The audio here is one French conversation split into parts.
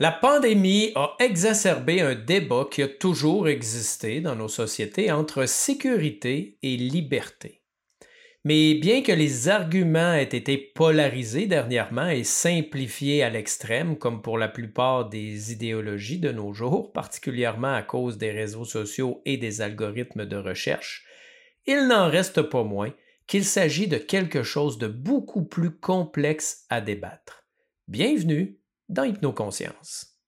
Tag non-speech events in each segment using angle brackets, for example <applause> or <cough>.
La pandémie a exacerbé un débat qui a toujours existé dans nos sociétés entre sécurité et liberté. Mais bien que les arguments aient été polarisés dernièrement et simplifiés à l'extrême, comme pour la plupart des idéologies de nos jours, particulièrement à cause des réseaux sociaux et des algorithmes de recherche, il n'en reste pas moins qu'il s'agit de quelque chose de beaucoup plus complexe à débattre. Bienvenue dans Hypnoconscience.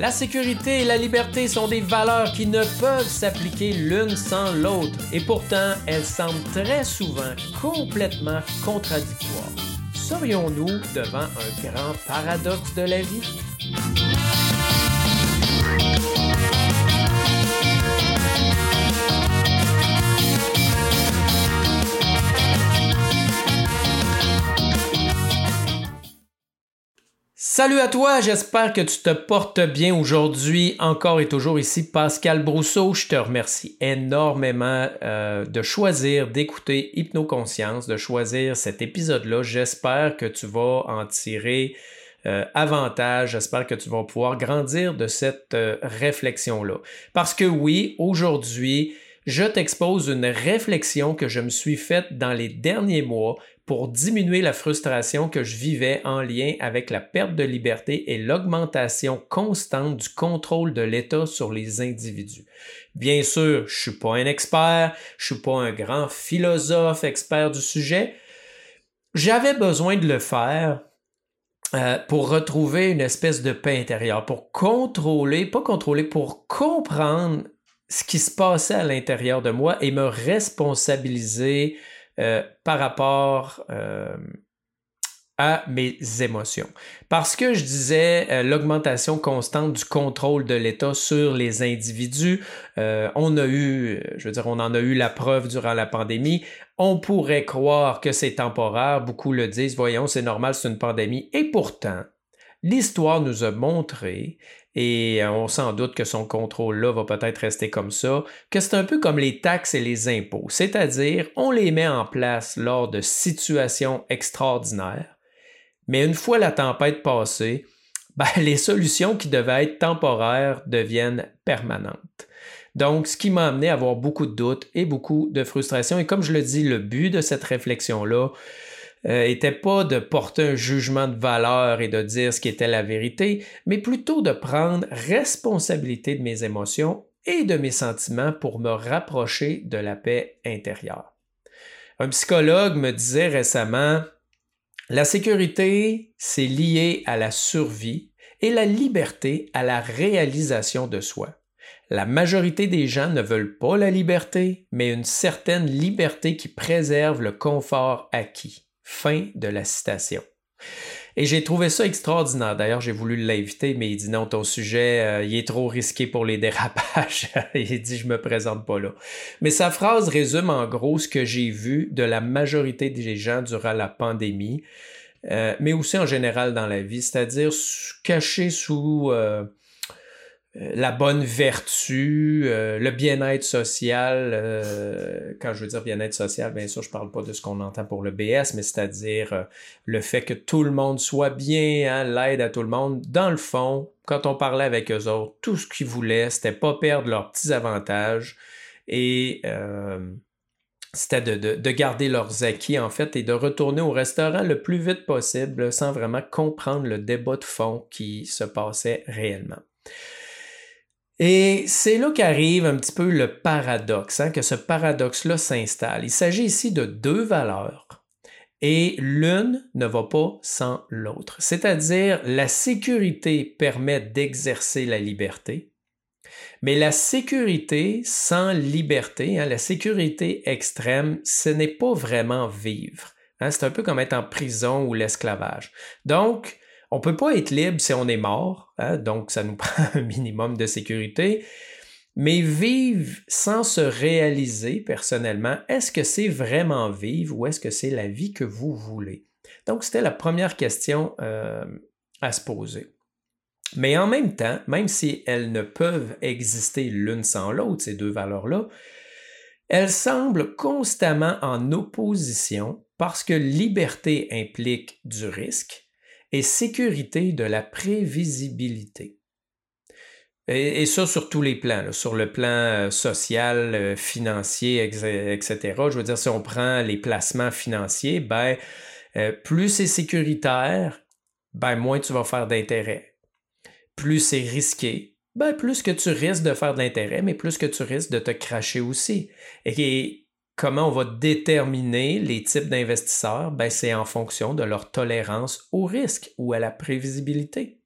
La sécurité et la liberté sont des valeurs qui ne peuvent s'appliquer l'une sans l'autre et pourtant elles semblent très souvent complètement contradictoires. Serions-nous devant un grand paradoxe de la vie? Salut à toi, j'espère que tu te portes bien aujourd'hui. Encore et toujours ici, Pascal Brousseau. Je te remercie énormément euh, de choisir d'écouter Hypnoconscience, de choisir cet épisode-là. J'espère que tu vas en tirer euh, avantage. J'espère que tu vas pouvoir grandir de cette euh, réflexion-là. Parce que oui, aujourd'hui, je t'expose une réflexion que je me suis faite dans les derniers mois pour diminuer la frustration que je vivais en lien avec la perte de liberté et l'augmentation constante du contrôle de l'État sur les individus. Bien sûr, je suis pas un expert, je suis pas un grand philosophe expert du sujet. J'avais besoin de le faire euh, pour retrouver une espèce de paix intérieure, pour contrôler, pas contrôler, pour comprendre ce qui se passait à l'intérieur de moi et me responsabiliser euh, par rapport euh, à mes émotions. Parce que je disais euh, l'augmentation constante du contrôle de l'État sur les individus, on a eu, je veux dire, on en a eu la preuve durant la pandémie. On pourrait croire que c'est temporaire, beaucoup le disent, voyons, c'est normal, c'est une pandémie. Et pourtant, l'histoire nous a montré et euh, on s'en doute que son contrôle-là va peut-être rester comme ça, que c'est un peu comme les taxes et les impôts, c'est-à-dire on les met en place lors de situations extraordinaires, mais une fois la tempête passée, <laughs> ben, les solutions qui devaient être temporaires deviennent permanentes. Donc, ce qui m'a amené à avoir beaucoup de doutes et beaucoup de frustration. Et comme je le dis, le but de cette réflexion-là, euh, pas de porter un jugement de valeur et de dire ce qui était la vérité, mais plutôt de prendre responsabilité de mes émotions et de mes sentiments pour me rapprocher de la paix intérieure. Un psychologue me disait récemment, la sécurité, c'est lié à la survie et la liberté à la réalisation de soi. La majorité des gens ne veulent pas la liberté, mais une certaine liberté qui préserve le confort acquis. Fin de la citation. Et j'ai trouvé ça extraordinaire. D'ailleurs, j'ai voulu l'inviter, mais il dit non, ton sujet, euh, il est trop risqué pour les dérapages. <laughs> il dit, je me présente pas là. Mais sa phrase résume en gros ce que j'ai vu de la majorité des gens durant la pandémie, euh, mais aussi en général dans la vie, c'est-à-dire caché sous euh, la bonne vertu, euh, le bien-être social. Euh, quand je veux dire bien-être social, bien sûr, je parle pas de ce qu'on entend pour le BS, mais c'est-à-dire le fait que tout le monde soit bien, hein, l'aide à tout le monde. Dans le fond, quand on parlait avec eux autres, tout ce qu'ils voulaient, c'était pas perdre leurs petits avantages et c'était de, garder leurs acquis, en fait, et de retourner au restaurant le plus vite possible sans vraiment comprendre le débat de fond qui se passait réellement. Et c'est là qu'arrive un petit peu le paradoxe, hein, que ce paradoxe-là s'installe. Il s'agit ici de deux valeurs et l'une ne va pas sans l'autre. C'est-à-dire, la sécurité permet d'exercer la liberté, mais la sécurité sans liberté, hein, la sécurité extrême, ce n'est pas vraiment vivre. Hein. c'est un peu comme être en prison ou l'esclavage. Donc, on ne peut pas être libre si on est mort, hein, donc ça nous <laughs> prend un minimum de sécurité. Mais vivre sans se réaliser personnellement, est-ce que c'est vraiment vivre ou est-ce que c'est la vie que vous voulez? Donc, c'était la première question euh, à se poser. Mais en même temps, même si elles ne peuvent exister l'une sans l'autre, ces deux valeurs-là, elle semble constamment en opposition parce que liberté implique du risque et sécurité de la prévisibilité. Et, ça sur tous les plans, sur le plan euh, social, euh, financier, etc. Je veux dire, si on prend les placements financiers, ben, euh, plus c'est sécuritaire, ben, moins tu vas faire d'intérêt. Plus c'est risqué, ben, plus que tu risques de faire de l'intérêt, mais plus que tu risques de te cracher aussi. Et, comment on va déterminer les types d'investisseurs? Ben, c'est en fonction de leur tolérance au risque ou à la prévisibilité.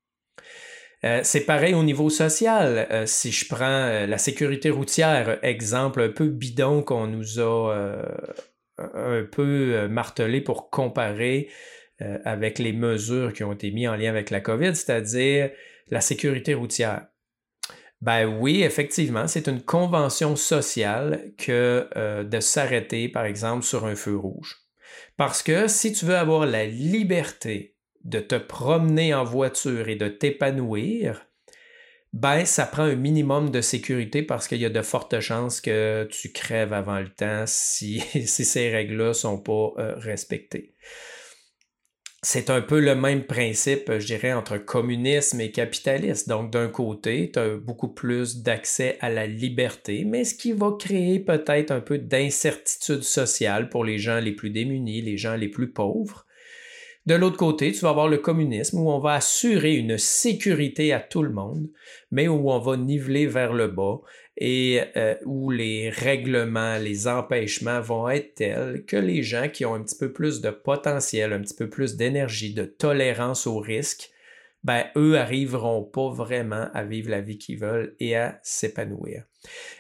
Euh, c'est pareil au niveau social. Euh, si je prends euh, la sécurité routière, exemple un peu bidon qu'on nous a un peu martelé pour comparer avec les mesures qui ont été mises en lien avec la COVID, c'est-à-dire la sécurité routière. Ben oui, effectivement, c'est une convention sociale que de s'arrêter, par exemple, sur un feu rouge. Parce que si tu veux avoir la liberté de te promener en voiture et de t'épanouir, ben, ça prend un minimum de sécurité parce qu'il y a de fortes chances que tu crèves avant le temps si, <laughs> ces règles-là ne sont pas euh, respectées. C'est un peu le même principe, je dirais, entre communisme et capitalisme. Donc, d'un côté, tu as beaucoup plus d'accès à la liberté, mais ce qui va créer peut-être un peu d'incertitude sociale pour les gens les plus démunis, les gens les plus pauvres. De l'autre côté, tu vas avoir le communisme où on va assurer une sécurité à tout le monde, mais où on va niveler vers le bas et euh, où les règlements, les empêchements vont être tels que les gens qui ont un petit peu plus de potentiel, un petit peu plus d'énergie, de tolérance au risque, ben, eux arriveront pas vraiment à vivre la vie qu'ils veulent et à s'épanouir.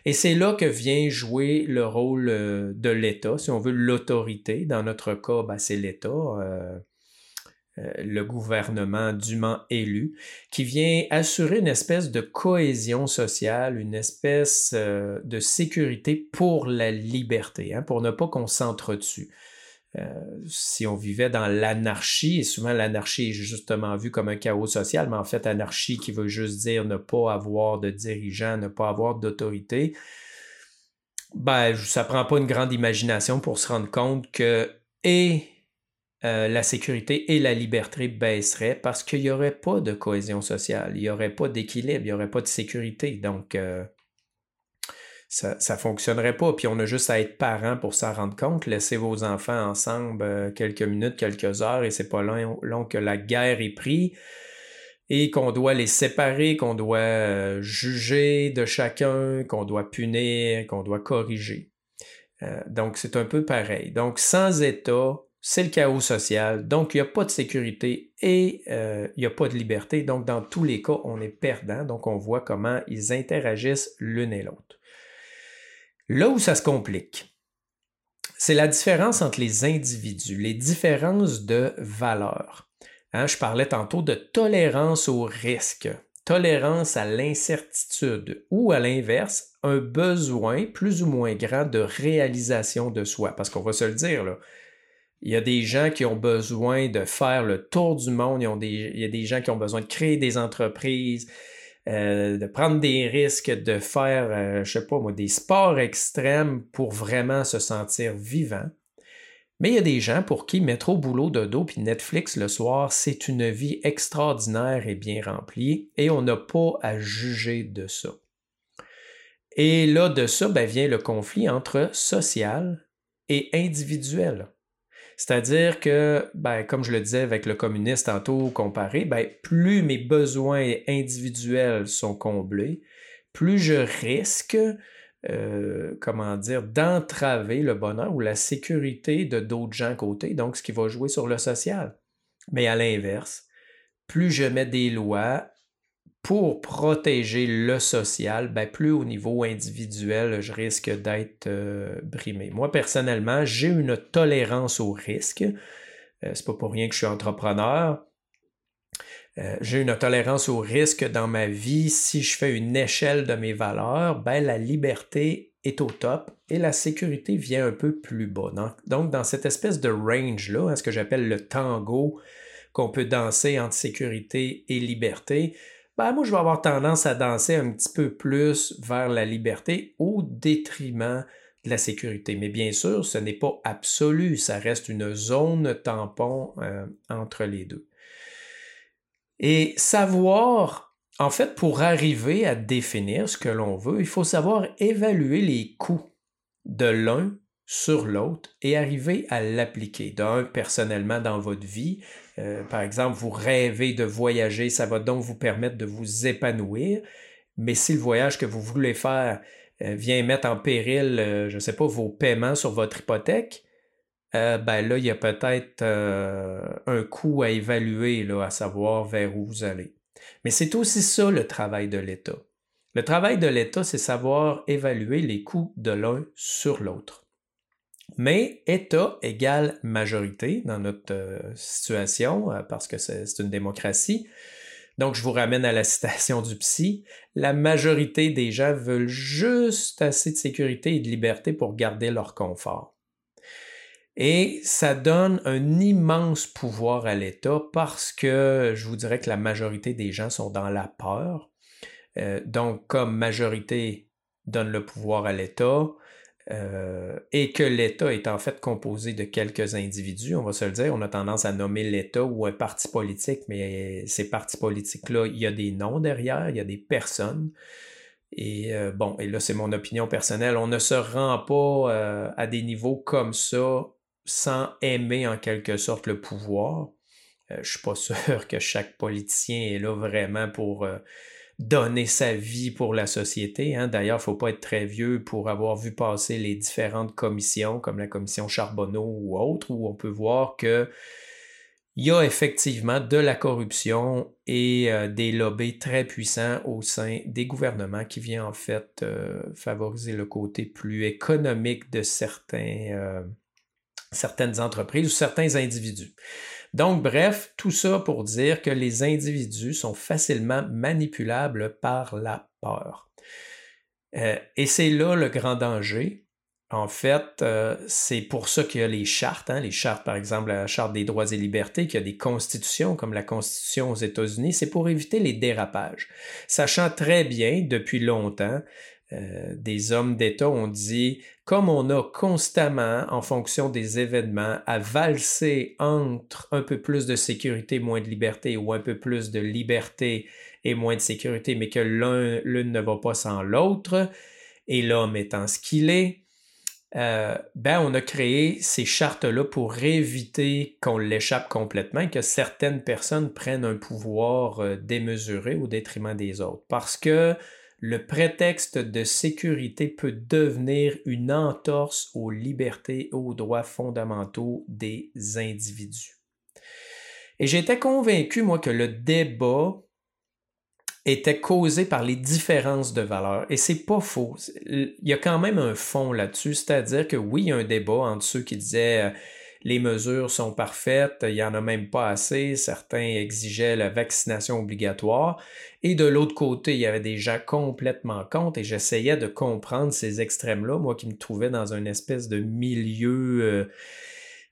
Et c'est là que vient jouer le rôle euh, de l'État, si on veut l'autorité. Dans notre cas, ben, c'est l'État. Euh, le gouvernement dûment élu, qui vient assurer une espèce de cohésion sociale, une espèce euh, de sécurité pour la liberté, hein, pour ne pas qu'on s'entretue. Euh, si on vivait dans l'anarchie, et souvent l'anarchie est justement vue comme un chaos social, mais en fait, anarchie qui veut juste dire ne pas avoir de dirigeant, ne pas avoir d'autorité, ben, ça prend pas une grande imagination pour se rendre compte que et euh, la sécurité et la liberté baisseraient parce qu'il n'y aurait pas de cohésion sociale, il n'y aurait pas d'équilibre, il n'y aurait pas de sécurité. Donc, euh, ça ne fonctionnerait pas. Puis on a juste à être parent pour s'en rendre compte. Laissez vos enfants ensemble euh, quelques minutes, quelques heures, et c'est pas long, long, que la guerre est prise et qu'on doit les séparer, qu'on doit juger de chacun, qu'on doit punir, qu'on doit corriger. donc, c'est un peu pareil. Donc, sans État, c'est le chaos social, donc il n'y a pas de sécurité et euh, il n'y a pas de liberté. Donc, dans tous les cas, on est perdant. Donc, on voit comment ils interagissent l'une et l'autre. Là où ça se complique, c'est la différence entre les individus, les différences de valeur. Hein, je parlais tantôt de tolérance au risque, tolérance à l'incertitude ou à l'inverse, un besoin plus ou moins grand de réalisation de soi. Parce qu'on va se le dire, là, il y a des gens qui ont besoin de faire le tour du monde. il y a des gens qui ont besoin de créer des entreprises, euh, de prendre des risques, de faire, euh, je sais pas moi, des sports extrêmes pour vraiment se sentir vivant. Mais il y a des gens pour qui mettre au boulot de dos puis Netflix le soir, c'est une vie extraordinaire et bien remplie et on n'a pas à juger de ça. Et là, de ça ben, vient le conflit entre social et individuel. C'est-à-dire que, ben, comme je le disais avec le communiste tantôt comparé, ben, plus mes besoins individuels sont comblés, plus je risque, euh, comment dire, d'entraver le bonheur ou la sécurité de d'autres gens à côté, donc ce qui va jouer sur le social. Mais à l'inverse, plus je mets des lois pour protéger le social, ben plus au niveau individuel, je risque d'être euh, brimé. Moi, personnellement, j'ai une tolérance au risque. Euh, c'est pas pour rien que je suis entrepreneur. Euh, j'ai une tolérance au risque dans ma vie. Si je fais une échelle de mes valeurs, ben la liberté est au top et la sécurité vient un peu plus bas. Donc, dans cette espèce de range-là, hein, ce que j'appelle le tango qu'on peut danser entre sécurité et liberté, ben, moi, je vais avoir tendance à danser un petit peu plus vers la liberté au détriment de la sécurité. Mais bien sûr, ce n'est pas absolu, ça reste une zone tampon euh, entre les deux. Et savoir, en fait, pour arriver à définir ce que l'on veut, il faut savoir évaluer les coûts de l'un sur l'autre et arriver à l'appliquer. D'un, personnellement dans votre vie. Euh, par exemple, vous rêvez de voyager, ça va donc vous permettre de vous épanouir. Mais si le voyage que vous voulez faire euh, vient mettre en péril, euh, je ne sais pas, vos paiements sur votre hypothèque, ben là, il y a peut-être un coût à évaluer, là, à savoir vers où vous allez. Mais c'est aussi ça le travail de l'État. Le travail de l'État, c'est savoir évaluer les coûts de l'un sur l'autre. Mais État égale majorité dans notre euh, situation, euh, parce que c'est une démocratie. Donc, je vous ramène à la <laughs> citation du psy. La majorité des gens veulent juste assez de sécurité et de liberté pour garder leur confort. Et ça donne un immense pouvoir à l'État parce que je vous dirais que la majorité des gens sont dans la peur. Euh, donc, comme majorité donne le pouvoir à l'État, euh, et que l'État est en fait composé de quelques individus, on va se le dire, on a tendance à nommer l'État ou un parti politique, mais ces partis politiques-là, il y a des noms derrière, il y a des personnes. Et euh, bon, et là c'est mon opinion personnelle, on ne se rend pas euh, à des niveaux comme ça sans aimer en quelque sorte le pouvoir. je ne suis pas <laughs> sûr que chaque politicien est là vraiment pour donner sa vie pour la société. Hein. D'ailleurs, il ne faut pas être très vieux pour avoir vu passer les différentes commissions, comme la commission Charbonneau ou autre, où on peut voir que il y a effectivement de la corruption et euh, des lobbies très puissants au sein des gouvernements qui viennent en fait euh, favoriser le côté plus économique de certains, euh, certaines entreprises ou certains individus. Donc, bref, tout ça pour dire que les individus sont facilement manipulables par la peur. Euh, et c'est là le grand danger. En fait, euh, c'est pour ça qu'il y a les chartes, hein, les chartes, par exemple, la Charte des droits et libertés, qu'il y a des constitutions comme la Constitution aux États-Unis, c'est pour éviter les dérapages. Sachant très bien, depuis longtemps, euh, des hommes d'État ont dit, comme on a constamment, en fonction des événements, à valser entre un peu plus de sécurité, moins de liberté, ou un peu plus de liberté et moins de sécurité, mais que l'un, l'une ne va pas sans l'autre, et l'homme étant ce qu'il est, euh, ben on a créé ces chartes-là pour éviter qu'on l'échappe complètement que certaines personnes prennent un pouvoir euh, démesuré au détriment des autres. Parce que le prétexte de sécurité peut devenir une entorse aux libertés et aux droits fondamentaux des individus. Et j'étais convaincu, moi, que le débat était causé par les différences de valeurs. Et c'est pas faux. Il y a quand même un fond là-dessus, c'est-à-dire que oui, il y a un débat entre ceux qui disaient euh, les mesures sont parfaites, il n'y en a même pas assez, certains exigeaient la vaccination obligatoire, et de l'autre côté, il y avait des gens complètement contre, et j'essayais de comprendre ces extrêmes-là, moi qui me trouvais dans une espèce de milieu euh,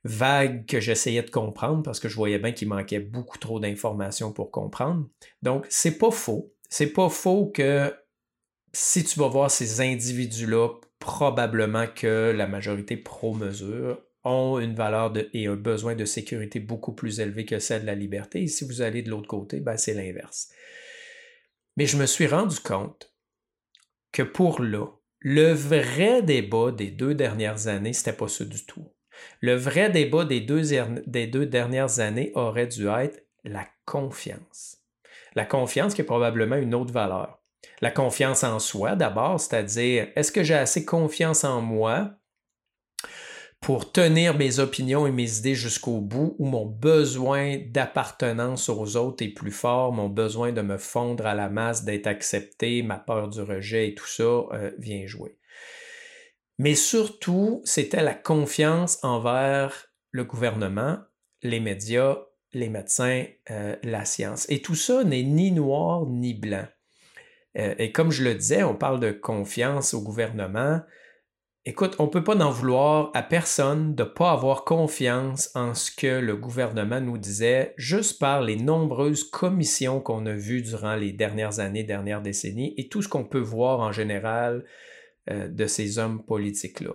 vague que j'essayais de comprendre, parce que je voyais bien qu'il manquait beaucoup trop d'informations pour comprendre. Donc, c'est pas faux. C'est pas faux que si tu vas voir ces individus-là, probablement que la majorité pro-mesure ont une valeur et un besoin de sécurité beaucoup plus élevé que celle de la liberté. Et si vous allez de l'autre côté, ben c'est l'inverse. Mais je me suis rendu compte que pour là, le vrai débat des deux dernières années, c'était pas ça du tout. Le vrai débat des deux, des deux dernières années aurait dû être la confiance. La confiance qui est probablement une autre valeur. La confiance en soi d'abord, c'est-à-dire est-ce que j'ai assez confiance en moi pour tenir mes opinions et mes idées jusqu'au bout, où mon besoin d'appartenance aux autres est plus fort, mon besoin de me fondre à la masse, d'être accepté, ma peur du rejet et tout ça euh, vient jouer. Mais surtout, c'était la confiance envers le gouvernement, les médias, les médecins, euh, la science. Et tout ça n'est ni noir ni blanc. Euh, et comme je le disais, on parle de confiance au gouvernement, Écoute, on ne peut pas en vouloir à personne de ne pas avoir confiance en ce que le gouvernement nous disait juste par les nombreuses commissions qu'on a vues durant les dernières années, dernières décennies et tout ce qu'on peut voir en général euh, de ces hommes politiques-là.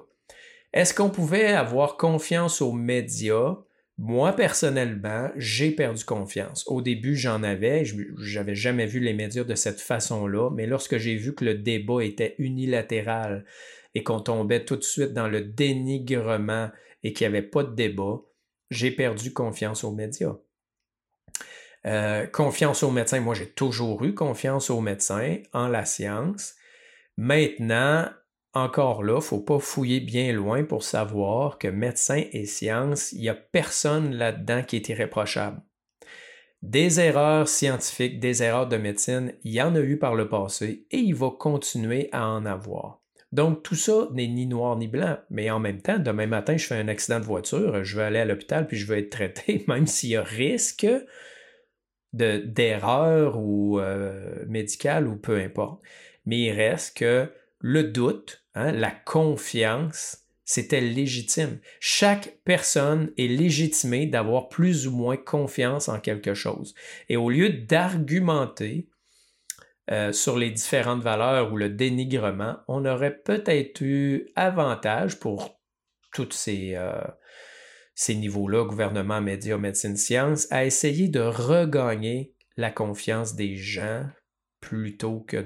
Est-ce qu'on pouvait avoir confiance aux médias? Moi, personnellement, j'ai perdu confiance. Au début, j'en avais, j'avais jamais vu les médias de cette façon-là, mais lorsque j'ai vu que le débat était unilatéral et qu'on tombait tout de suite dans le dénigrement et qu'il n'y avait pas de débat, j'ai perdu confiance aux médias. Euh, confiance aux médecins, moi j'ai toujours eu confiance aux médecins, en la science. Maintenant, encore là, il ne faut pas fouiller bien loin pour savoir que médecin et science, il n'y a personne là-dedans qui est irréprochable. Des erreurs scientifiques, des erreurs de médecine, il y en a eu par le passé et il va continuer à en avoir. Donc tout ça n'est ni noir ni blanc, mais en même temps, demain matin, je fais un accident de voiture, je vais aller à l'hôpital puis je vais être traité, <laughs> même s'il y a risque d'erreur ou euh, médicale ou peu importe. Mais il reste que le doute, hein, la confiance, c'était légitime. Chaque personne est légitimée d'avoir plus ou moins confiance en quelque chose. Et au lieu d'argumenter euh, sur les différentes valeurs ou le dénigrement, on aurait peut-être eu avantage pour tous ces, euh, niveaux-là, gouvernement, médias, médecine, sciences, à essayer de regagner la confiance des gens plutôt que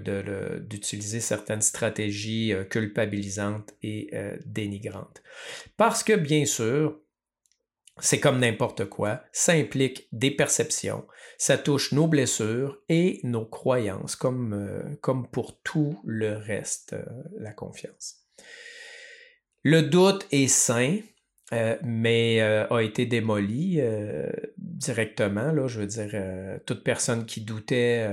d'utiliser certaines stratégies euh, culpabilisantes et dénigrantes. Parce que, bien sûr, c'est comme n'importe quoi, ça implique des perceptions, ça touche nos blessures et nos croyances, comme, euh, comme pour tout le reste, la confiance. Le doute est sain, mais a été démoli directement. Là, je veux dire, toute personne qui doutait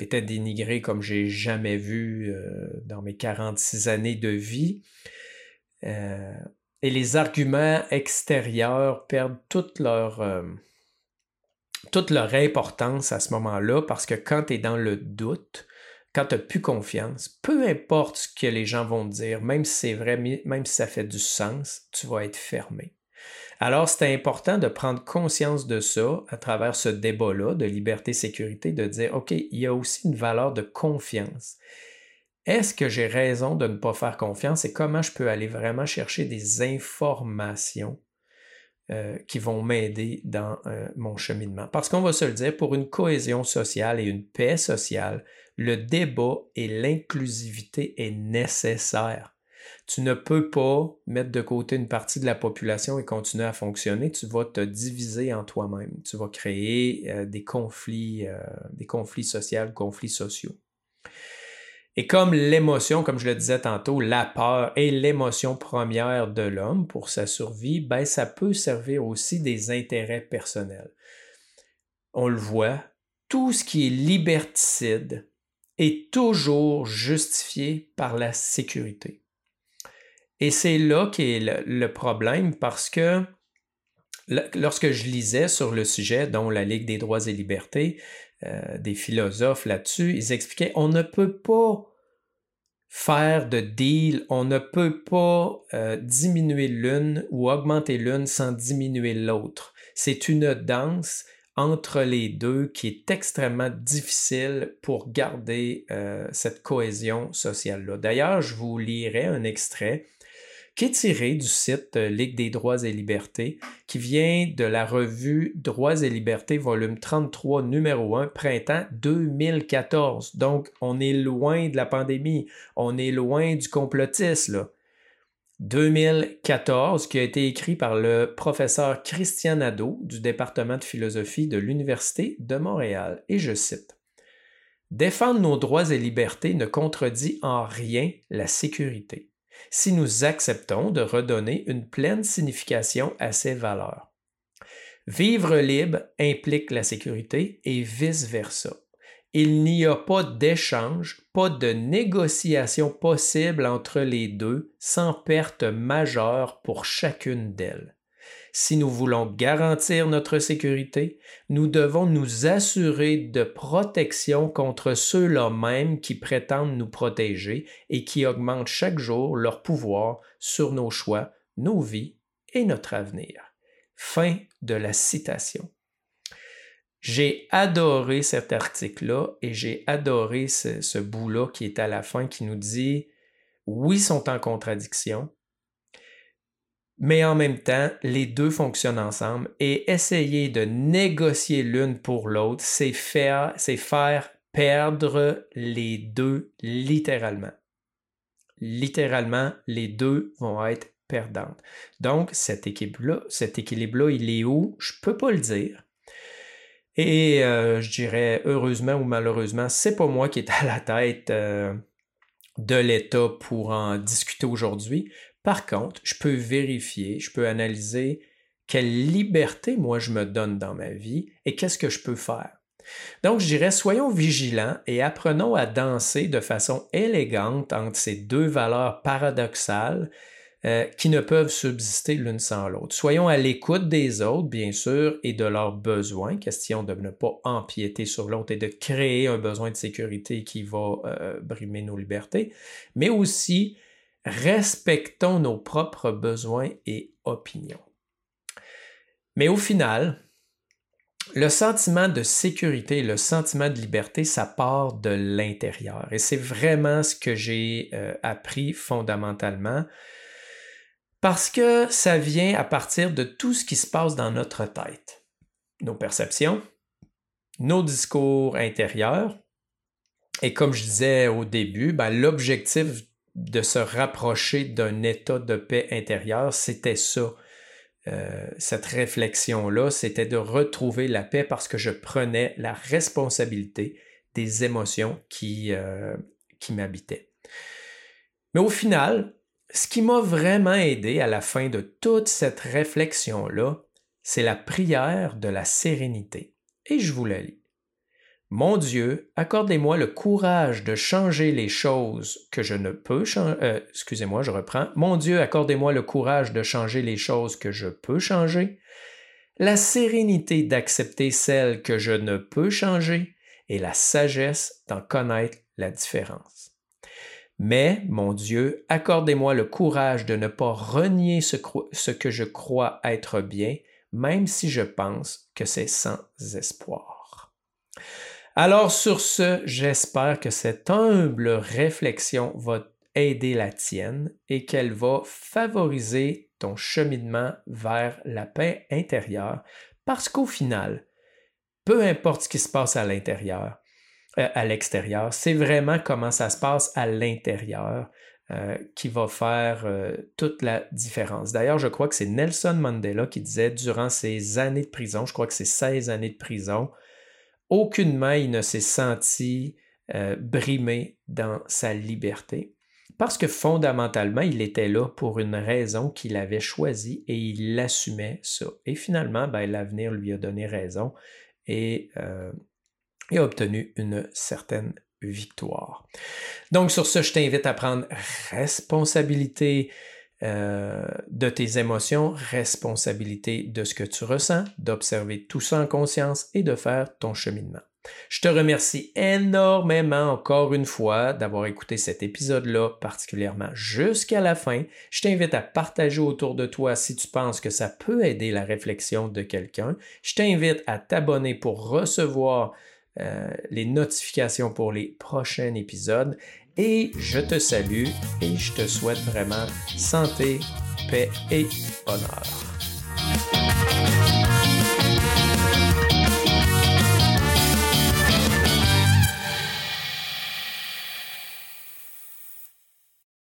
était dénigré comme j'ai jamais vu euh, dans mes 46 années de vie. Et les arguments extérieurs perdent toute leur, euh, toute leur importance à ce moment-là parce que quand tu es dans le doute, quand tu n'as plus confiance, peu importe ce que les gens vont dire, même si c'est vrai, même si ça fait du sens, tu vas être fermé. Alors, c'est important de prendre conscience de ça à travers ce débat-là de liberté-sécurité, de dire, OK, il y a aussi une valeur de confiance. Est-ce que j'ai raison de ne pas faire confiance et comment je peux aller vraiment chercher des informations euh, qui vont m'aider dans euh, mon cheminement? Parce qu'on va se le dire, pour une cohésion sociale et une paix sociale, le débat et l'inclusivité est nécessaire. Tu ne peux pas mettre de côté une partie de la population et continuer à fonctionner. Tu vas te diviser en toi-même. Tu vas créer euh, des conflits, des conflits sociaux, conflits sociaux. Et comme l'émotion, comme je le disais tantôt, la peur est l'émotion première de l'homme pour sa survie, ben ça peut servir aussi des intérêts personnels. On le voit, tout ce qui est liberticide est toujours justifié par la sécurité. Et c'est là qu'est le, problème parce que lorsque je lisais sur le sujet, dont la Ligue des droits et libertés, euh, des philosophes là-dessus, ils expliquaient on ne peut pas faire de deal, on ne peut pas euh, diminuer l'une ou augmenter l'une sans diminuer l'autre. C'est une danse entre les deux qui est extrêmement difficile pour garder euh, cette cohésion sociale-là. D'ailleurs, je vous lirai un extrait qui est tiré du site euh, Ligue des droits et libertés, qui vient de la revue Droits et libertés, volume 33, numéro 1, printemps 2014. Donc, on est loin de la pandémie, on est loin du complotisme. 2014, qui a été écrit par le professeur Christian Nadeau du département de philosophie de l'Université de Montréal. Et je cite Défendre nos droits et libertés ne contredit en rien la sécurité si nous acceptons de redonner une pleine signification à ces valeurs. Vivre libre implique la sécurité et vice-versa. Il n'y a pas d'échange, pas de négociation possible entre les deux sans perte majeure pour chacune d'elles. Si nous voulons garantir notre sécurité, nous devons nous assurer de protection contre ceux-là même qui prétendent nous protéger et qui augmentent chaque jour leur pouvoir sur nos choix, nos vies et notre avenir. Fin de la citation. J'ai adoré cet article-là et j'ai adoré ce, ce bout-là qui est à la fin qui nous dit oui, sont en contradiction, mais en même temps, les deux fonctionnent ensemble et essayer de négocier l'une pour l'autre, c'est faire, c'est faire perdre les deux littéralement. Littéralement, les deux vont être perdantes. Donc, cet équilibre-là, cet équilibre-là, il est où? Je ne peux pas le dire. Et euh, je dirais heureusement ou malheureusement, c'est pas moi qui est à la tête euh, de l'État pour en discuter aujourd'hui. Par contre, je peux vérifier, je peux analyser quelle liberté moi je me donne dans ma vie et qu'est-ce que je peux faire. Donc, je dirais, soyons vigilants et apprenons à danser de façon élégante entre ces deux valeurs paradoxales euh, qui ne peuvent subsister l'une sans l'autre. Soyons à l'écoute des autres, bien sûr, et de leurs besoins, question de ne pas empiéter sur l'autre et de créer un besoin de sécurité qui va euh, brimer nos libertés, mais aussi respectons nos propres besoins et opinions. Mais au final, le sentiment de sécurité, le sentiment de liberté, ça part de l'intérieur. Et c'est vraiment ce que j'ai euh, appris fondamentalement parce que ça vient à partir de tout ce qui se passe dans notre tête. Nos perceptions, nos discours intérieurs. Et comme je disais au début, ben, l'objectif de se rapprocher d'un état de paix intérieure, c'était ça euh, cette réflexion-là, c'était de retrouver la paix parce que je prenais la responsabilité des émotions qui, euh, qui m'habitaient. Mais au final, ce qui m'a vraiment aidé à la fin de toute cette réflexion-là, c'est la prière de la sérénité. Et je vous la lis. Mon Dieu, accordez-moi le courage de changer les choses que je ne peux changer. Euh, excusez-moi, je reprends. Mon Dieu, accordez-moi le courage de changer les choses que je peux changer, la sérénité d'accepter celles que je ne peux changer et la sagesse d'en connaître la différence. Mais, mon Dieu, accordez-moi le courage de ne pas renier ce, ce que je crois être bien, même si je pense que c'est sans espoir. Alors sur ce, j'espère que cette humble réflexion va aider la tienne et qu'elle va favoriser ton cheminement vers la paix intérieure parce qu'au final, peu importe ce qui se passe à l'intérieur, euh, à l'extérieur, c'est vraiment comment ça se passe à l'intérieur euh, qui va faire euh, toute la différence. D'ailleurs, je crois que c'est Nelson Mandela qui disait durant ses années de prison, je crois que c'est 16 années de prison, aucunement il ne s'est senti euh, brimé dans sa liberté, parce que fondamentalement, il était là pour une raison qu'il avait choisie et il assumait ça. Et finalement, ben, l'avenir lui a donné raison et euh, a obtenu une certaine victoire. Donc sur ce, je t'invite à prendre responsabilité euh, de tes émotions, responsabilité de ce que tu ressens, d'observer tout ça en conscience et de faire ton cheminement. Je te remercie énormément encore une fois d'avoir écouté cet épisode-là, particulièrement jusqu'à la fin. Je t'invite à partager autour de toi si tu penses que ça peut aider la réflexion de quelqu'un. Je t'invite à t'abonner pour recevoir euh, les notifications pour les prochains épisodes. Et je te salue et je te souhaite vraiment santé, paix et bonheur.